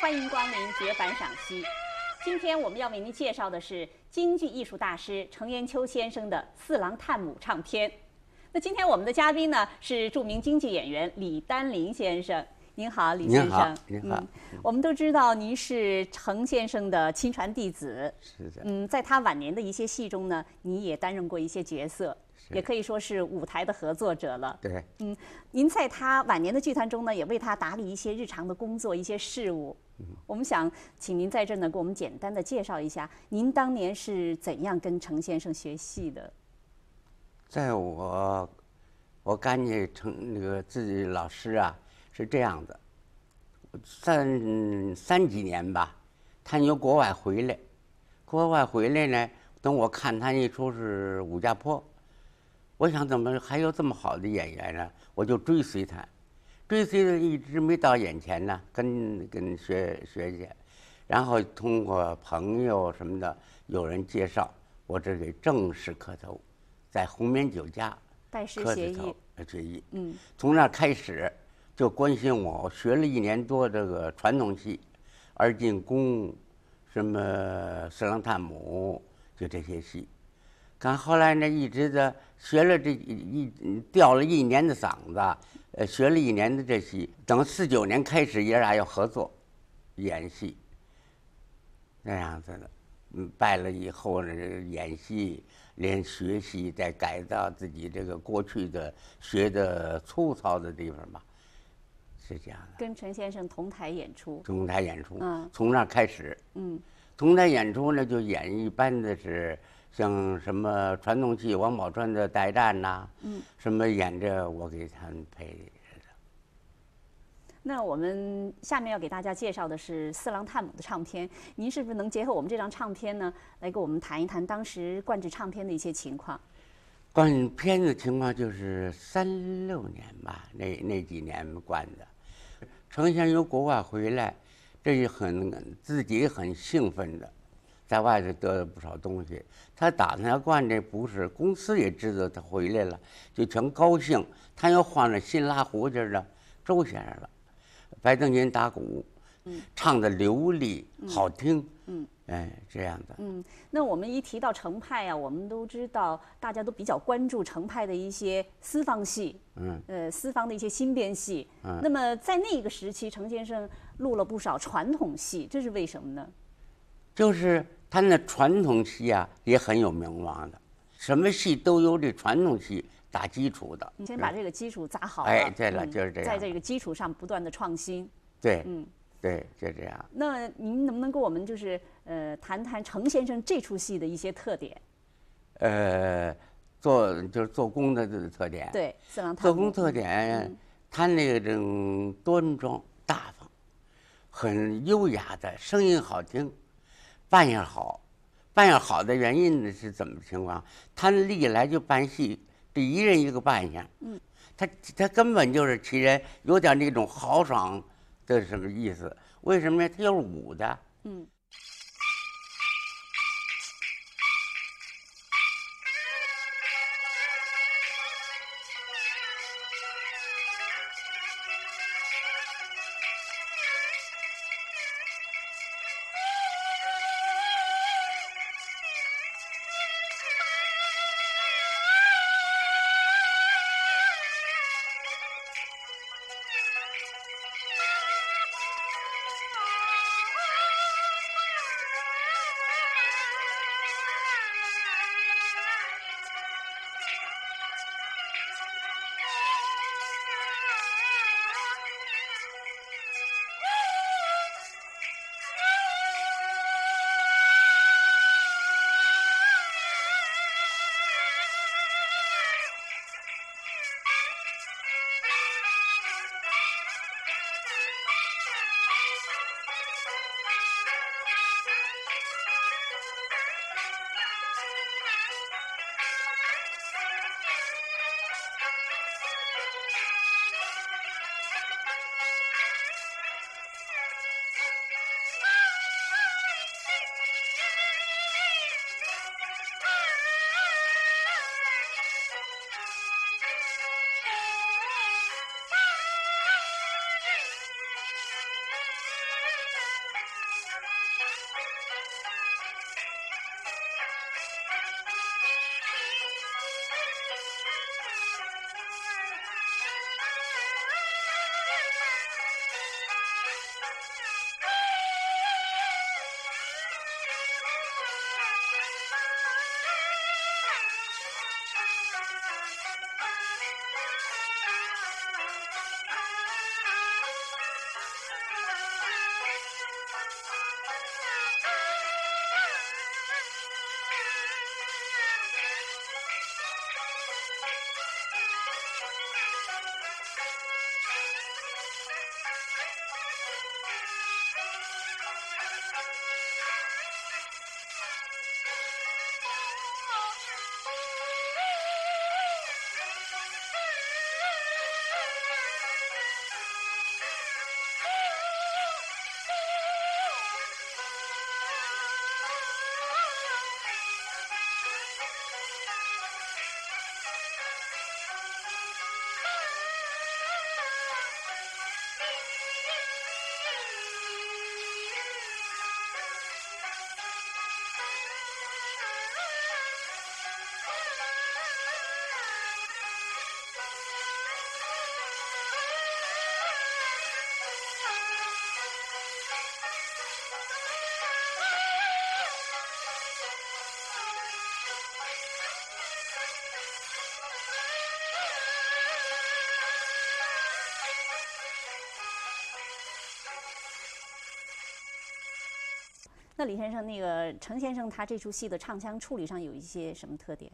欢迎光临绝版赏析。今天我们要为您介绍的是京剧艺术大师程砚秋先生的《四郎探母》唱片。那今天我们的嘉宾呢是著名京剧演员李丹林先生。您好，李先生。您好。我们都知道您是程先生的亲传弟子。是的。嗯，在他晚年的一些戏中呢，你也担任过一些角色。也可以说是舞台的合作者了。对，嗯，您在他晚年的剧团中呢，也为他打理一些日常的工作、一些事务。嗯，我们想请您在这呢，给我们简单的介绍一下，您当年是怎样跟程先生学戏的？在我，我感觉程那个自己老师啊是这样的，三三几年吧，他由国外回来，国外回来呢，等我看他一出是《武家坡》。我想怎么还有这么好的演员呢？我就追随他，追随的一直没到眼前呢，跟跟学学去，然后通过朋友什么的，有人介绍，我这给正式磕头，在红棉酒家拜师学艺，学艺。嗯，从那开始就关心我，我学了一年多这个传统戏，二进宫，什么四郎探母，就这些戏。看后来呢，一直的学了这一掉了一年的嗓子，呃，学了一年的这戏，等四九年开始爷俩要合作，演戏。那样子的，嗯，拜了以后呢，演戏连学习再改造自己这个过去的学的粗糙的地方吧，是这样的。跟陈先生同台演出。同台演出。嗯。从那开始。嗯。同台演出呢，就演一般的是。像什么传统戏，王宝钏的《代战》呐，嗯，什么演着我给他们配的。那我们下面要给大家介绍的是《四郎探母》的唱片，您是不是能结合我们这张唱片呢，来给我们谈一谈当时冠制唱片的一些情况？灌片的情况就是三六年吧，那那几年灌的。成先生由国外回来，这也很自己很兴奋的。在外头得了不少东西，他打算要灌这不是，公司也知道他回来了，就全高兴。他又换了新拉胡琴的周先生了，白登琴打鼓，嗯，唱的流利好听，嗯，哎，这样的。嗯，那我们一提到程派啊，我们都知道，大家都比较关注程派的一些私房戏，嗯，呃，私房的一些新编戏。嗯，那么在那个时期，程先生录了不少传统戏，这是为什么呢？就是。他那传统戏啊也很有名望的，什么戏都有这传统戏打基础的。你先把这个基础扎好了。哎，对了，就是这样。在这个基础上不断的创新。对，嗯，对，就这样。那您能不能跟我们就是呃谈谈程先生这出戏的一些特点？呃，做就是做工的这个特点。对，四郎做工特点，他那种端庄大方，很优雅的声音好听。扮演好，扮演好的原因呢是怎么情况？他历来就扮戏，得一人一个扮相。嗯，他他根本就是其人，有点那种豪爽的什么意思？为什么呢？他又是武的。嗯。那李先生，那个程先生他这出戏的唱腔处理上有一些什么特点？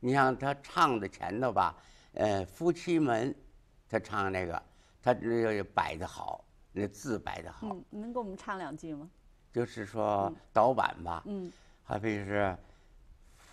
你像他唱的前头吧，呃，夫妻门，他唱那个，他这个摆的好，那字摆的好，嗯，能给我们唱两句吗？就是说导板吧，嗯，好比是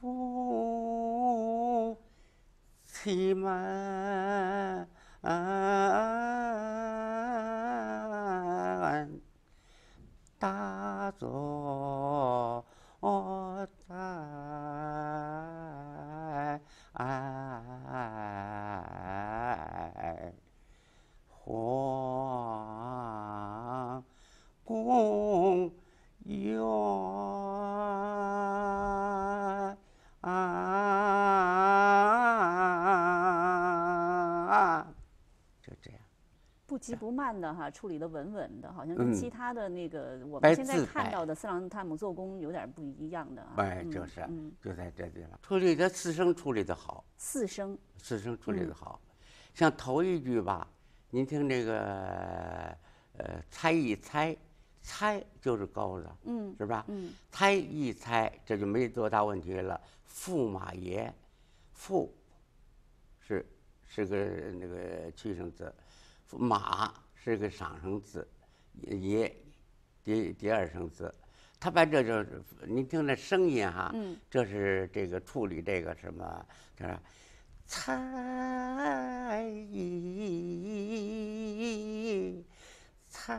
夫妻们，大だぞおたあほ不急不慢的哈，处理的稳稳的，好像跟嗯其他的那个我们现在看到的四郎探母做工有点不一样的啊。哎，嗯就是嗯，就在这地方处理的四声处理的好，四声，四声处理嗯的好，像头一句吧，您听这个呃，猜一猜，猜就是高的，嗯是吧？嗯猜一猜，这就没多大问题了。驸马爷，驸是是个那个去声字，马是个上声字，也第第二声字。他把这就是您听这声音哈，嗯这是这个处理这个什么，这是猜一猜，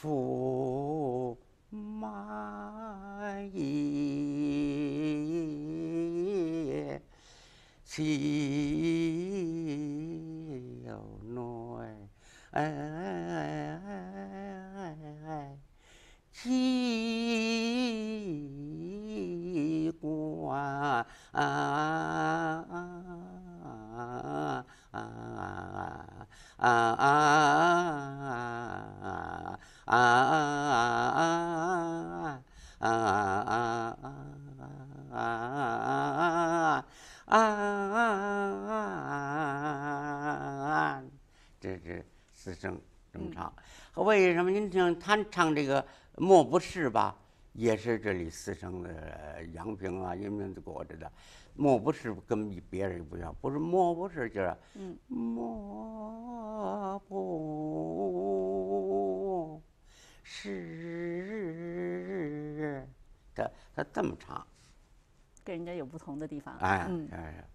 驸马爷，小内机关这是四声这么唱。为什他唱这个莫不是吧？也是这里四声的阳平啊、阴平果子的，莫不是跟别人不一样，不是莫不是就是嗯莫不是，他他这么唱，跟人家有不同的地方。哎，嗯哎。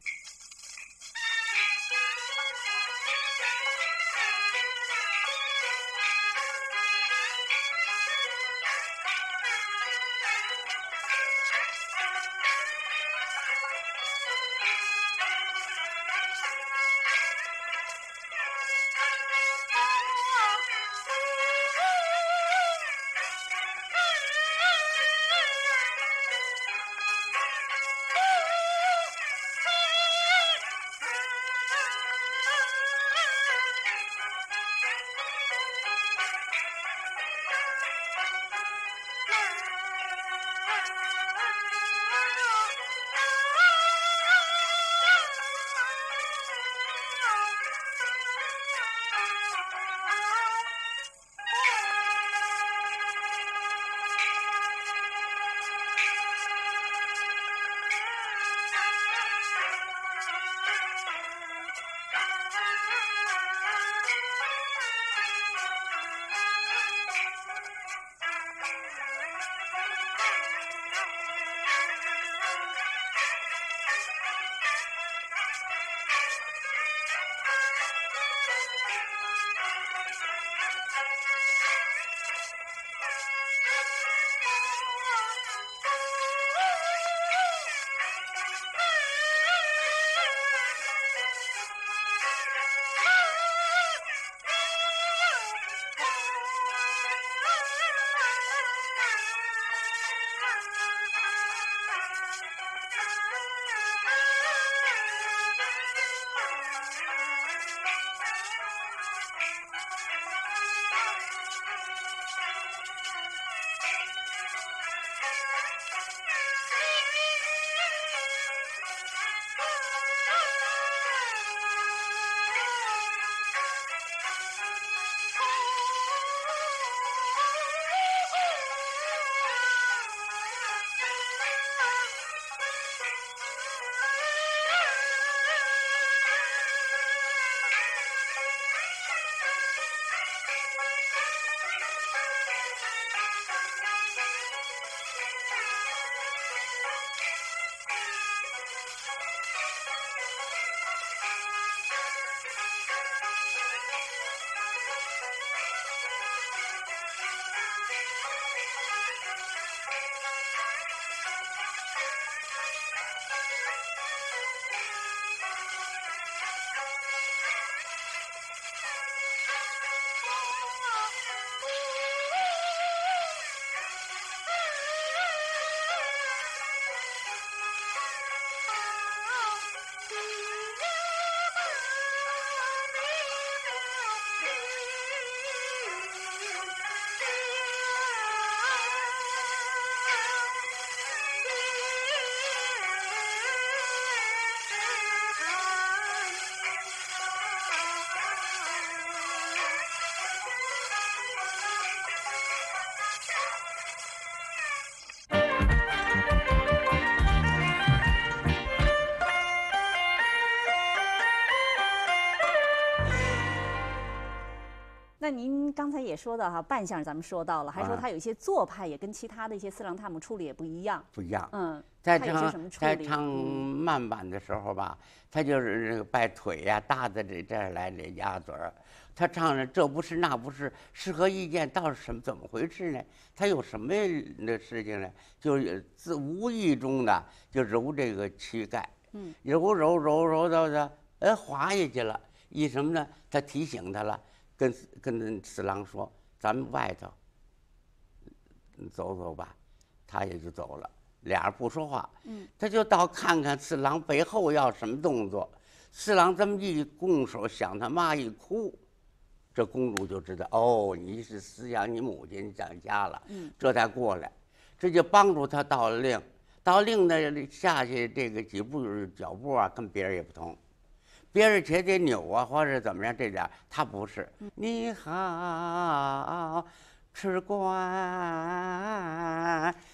说到哈，扮相咱们说到了，还说啊他有一些做派也跟其他的一些四郎探母处理也不一样。不一样。嗯，在唱在唱嗯慢板的时候吧，他就是那个把腿呀、搭在这这儿来这鸭嘴儿，他唱的这不是那不是，是何意见？到底什么怎么回事呢？他有什么那事情呢？就是自无意中的就揉这个膝盖，嗯，揉揉揉揉到的，哎滑下去了。一什么呢？他提醒他了，跟跟四郎说：“咱们外头走走吧。”他也就走了，俩人不说话。嗯，他就到看看四郎背后要什么动作。四郎这么一拱手，想他妈一哭，这公主就知道哦，你是思想你母亲想家了。嗯，这才过来，这就帮助他到了令，到令呢下去这个几步脚步啊，跟别人也不同。别人且得扭啊，或者怎么样，这点儿他不是。你好，吃瓜，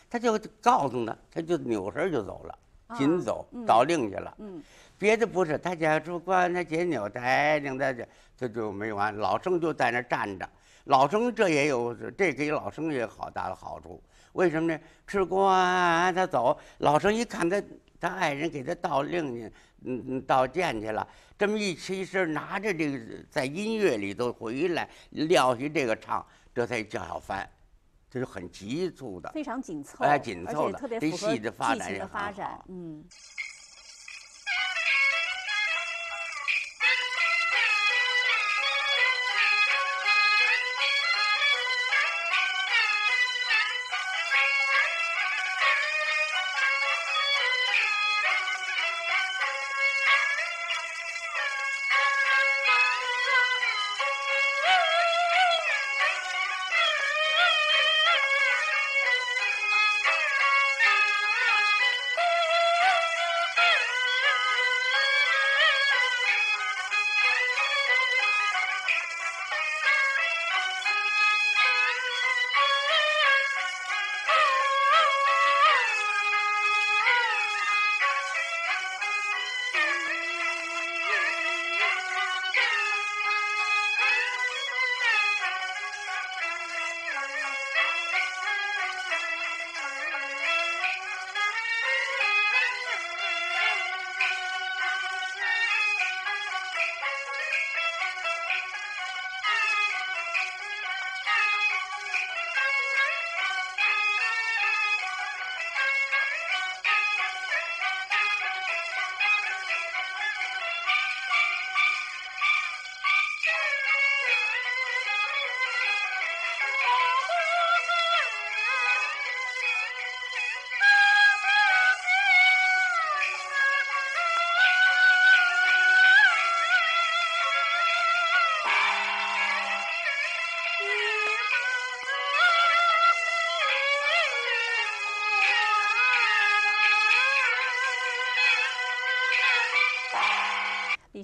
他就告诉他，他就扭身就走了，紧走嗯到令去了。嗯，别的不是，他家主官，他解扭抬领他这这就没完。老生就在那儿站着，老生这也有这给老生也好大的好处。为什么呢？吃瓜他走，老生一看他他爱人给他倒令去，嗯嗯，到剑去了。这么一起身，拿着这个在音乐里头回来撂下这个唱，这才叫小翻，这是很急促的。非常紧凑，哎紧凑的这特别符合戏的发剧情展也很的发展好。嗯，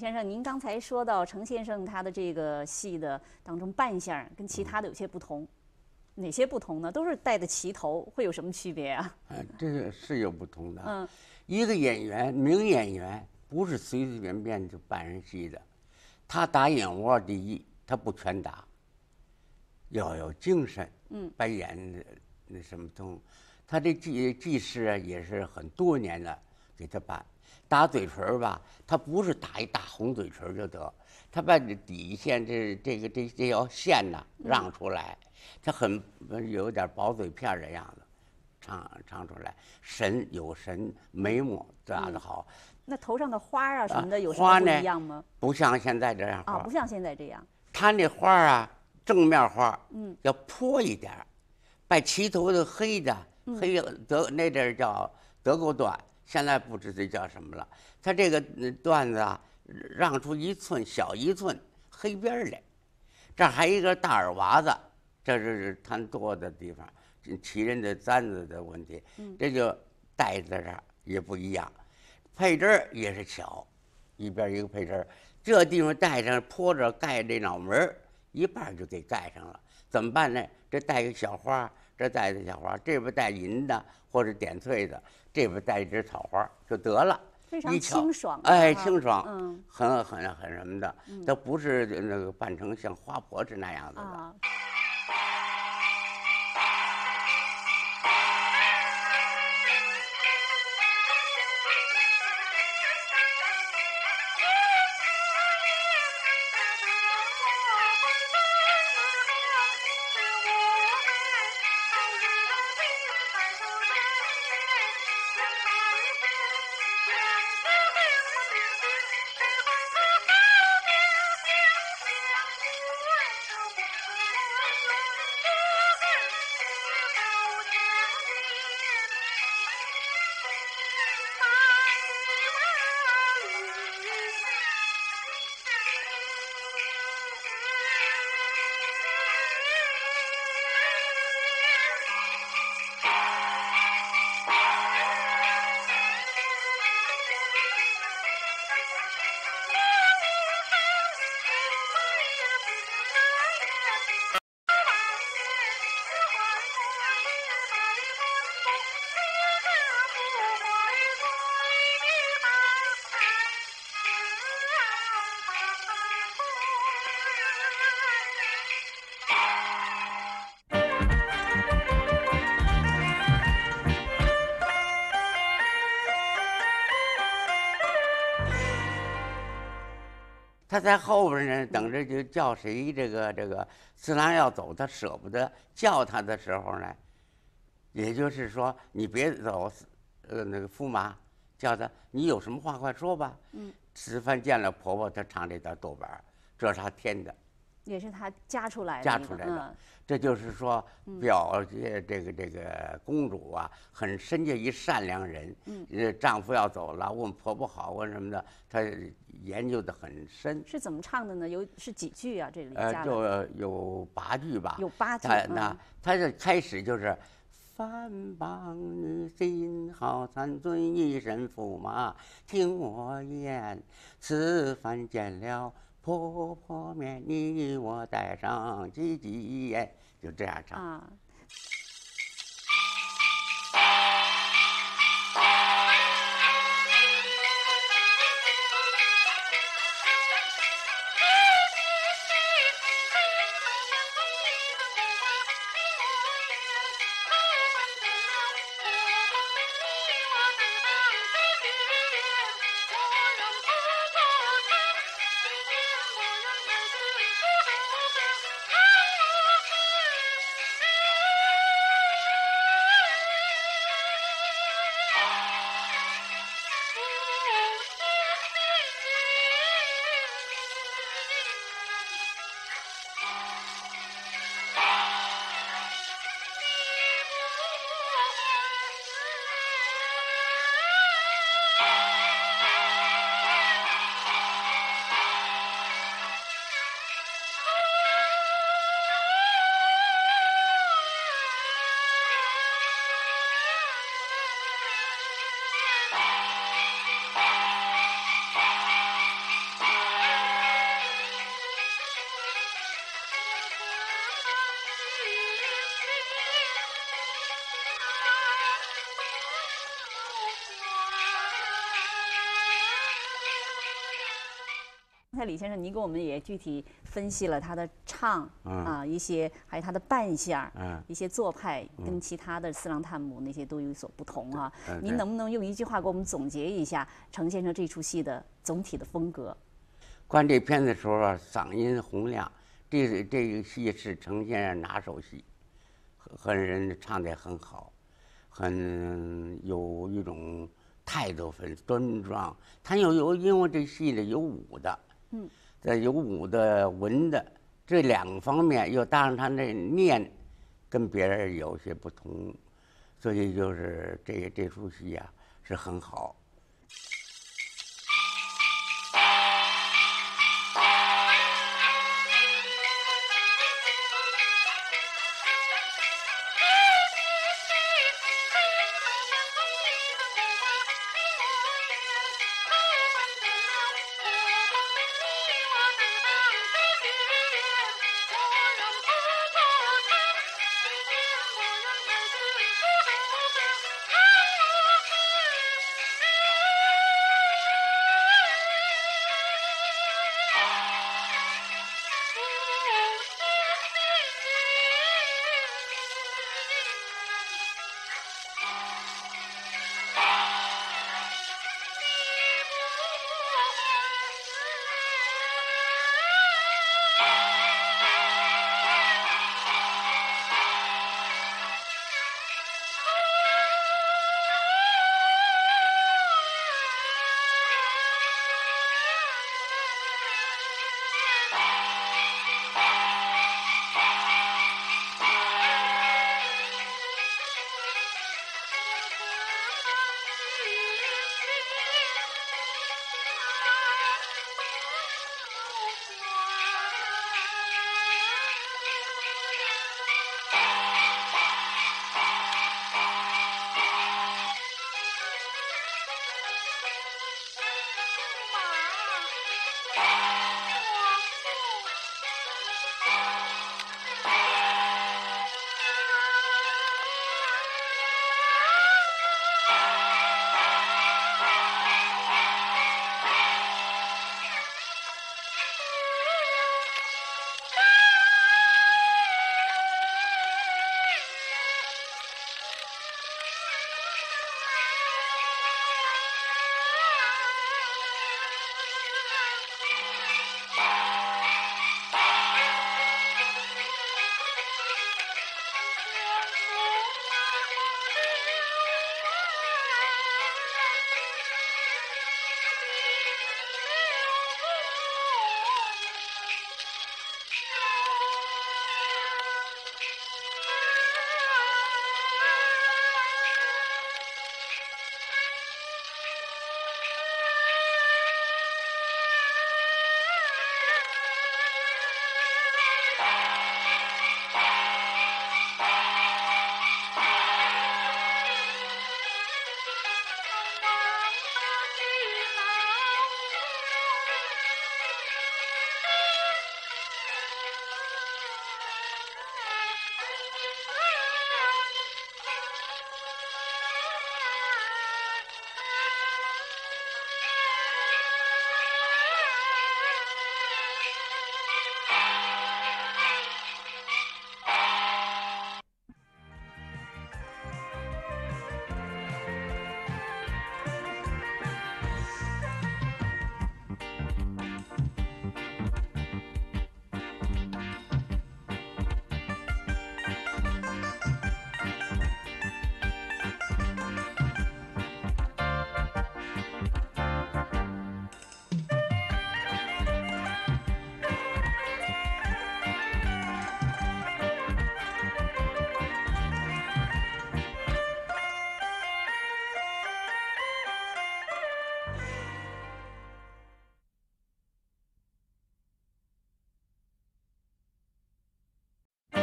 先生，您刚才说到程先生他的这个戏的当中扮相跟其他的有些不同，哪些不同呢？都是戴的旗头，会有什么区别啊？嗯，这个是有不同的。嗯，一个演员，名演员不是随随便便就扮人戏的，他打眼窝第一，他不全打，要有精神，嗯，扮眼那什么东。他这技技师啊，也是很多年了给他办。打嘴唇儿吧，他不是打一大红嘴唇儿就得，他把这底线这这个这这条线呐让出来，他很有点薄嘴片儿的样子，唱唱出来，神有神，眉毛打得好，那头上的花儿啊什么的啊有什么不花呢一样吗？不像现在这样啊，不像现在这样。他那花儿啊，正面花儿，嗯，要泼一点儿，把齐头的黑的嗯。黑德那阵儿叫德沟段，现在不知这叫什么了。他这个呃段子啊，让出一寸小一寸黑边儿来，这儿还一个大耳娃子，这是他多的地方，这旗人的簪子的问题，嗯这就戴在这儿也不一样，配针儿也是巧，一边一个配针儿，这地方戴上坡着盖这脑门儿，一半儿就给盖上了。怎么办呢？这带个小花儿，这带个小花，这边带银的或者点翠的，这边带一枝草花就得了。非常清爽哎，啊清爽，嗯很很很什么的，它不是那个扮成像花婆子那样子的。在后边呢，等着就叫谁这个这个次郎要走，他舍不得叫他的时候呢，也就是说你别走，呃，那个驸马叫他，你有什么话快说吧。嗯。吃饭见了婆婆，他唱这段豆板儿这是他添的，也是他加出来的出来的嗯。这就是说表现这个这个公主啊，很深切一善良人。嗯。呃，丈夫要走了，问婆婆好问什么的，她研究的很深。是怎么唱的呢？有是几句啊？这里呃，就有八句吧。有八句他嗯那他这开始就是。番邦女心好残尊一身驸马，听我言，此番见了婆婆面，你我带上几几哎，就这样唱。才李先生，您给我们也具体分析了他的唱、嗯啊，一些还有他的扮相，嗯一些做派跟其他的四郎探母那些都有所不同啊。嗯您能不能用一句话给我们总结一下程先生这出戏的总体的风格？观这片子的时候啊，嗓音洪亮，这这个戏是程先生拿手戏，和和人唱的也很好，很有一种态度很端庄。他有有因为这戏里有武的，嗯，在有武的文的这两方面，又搭上他那念，跟别人有些不同，所以就是这这出戏啊是很好。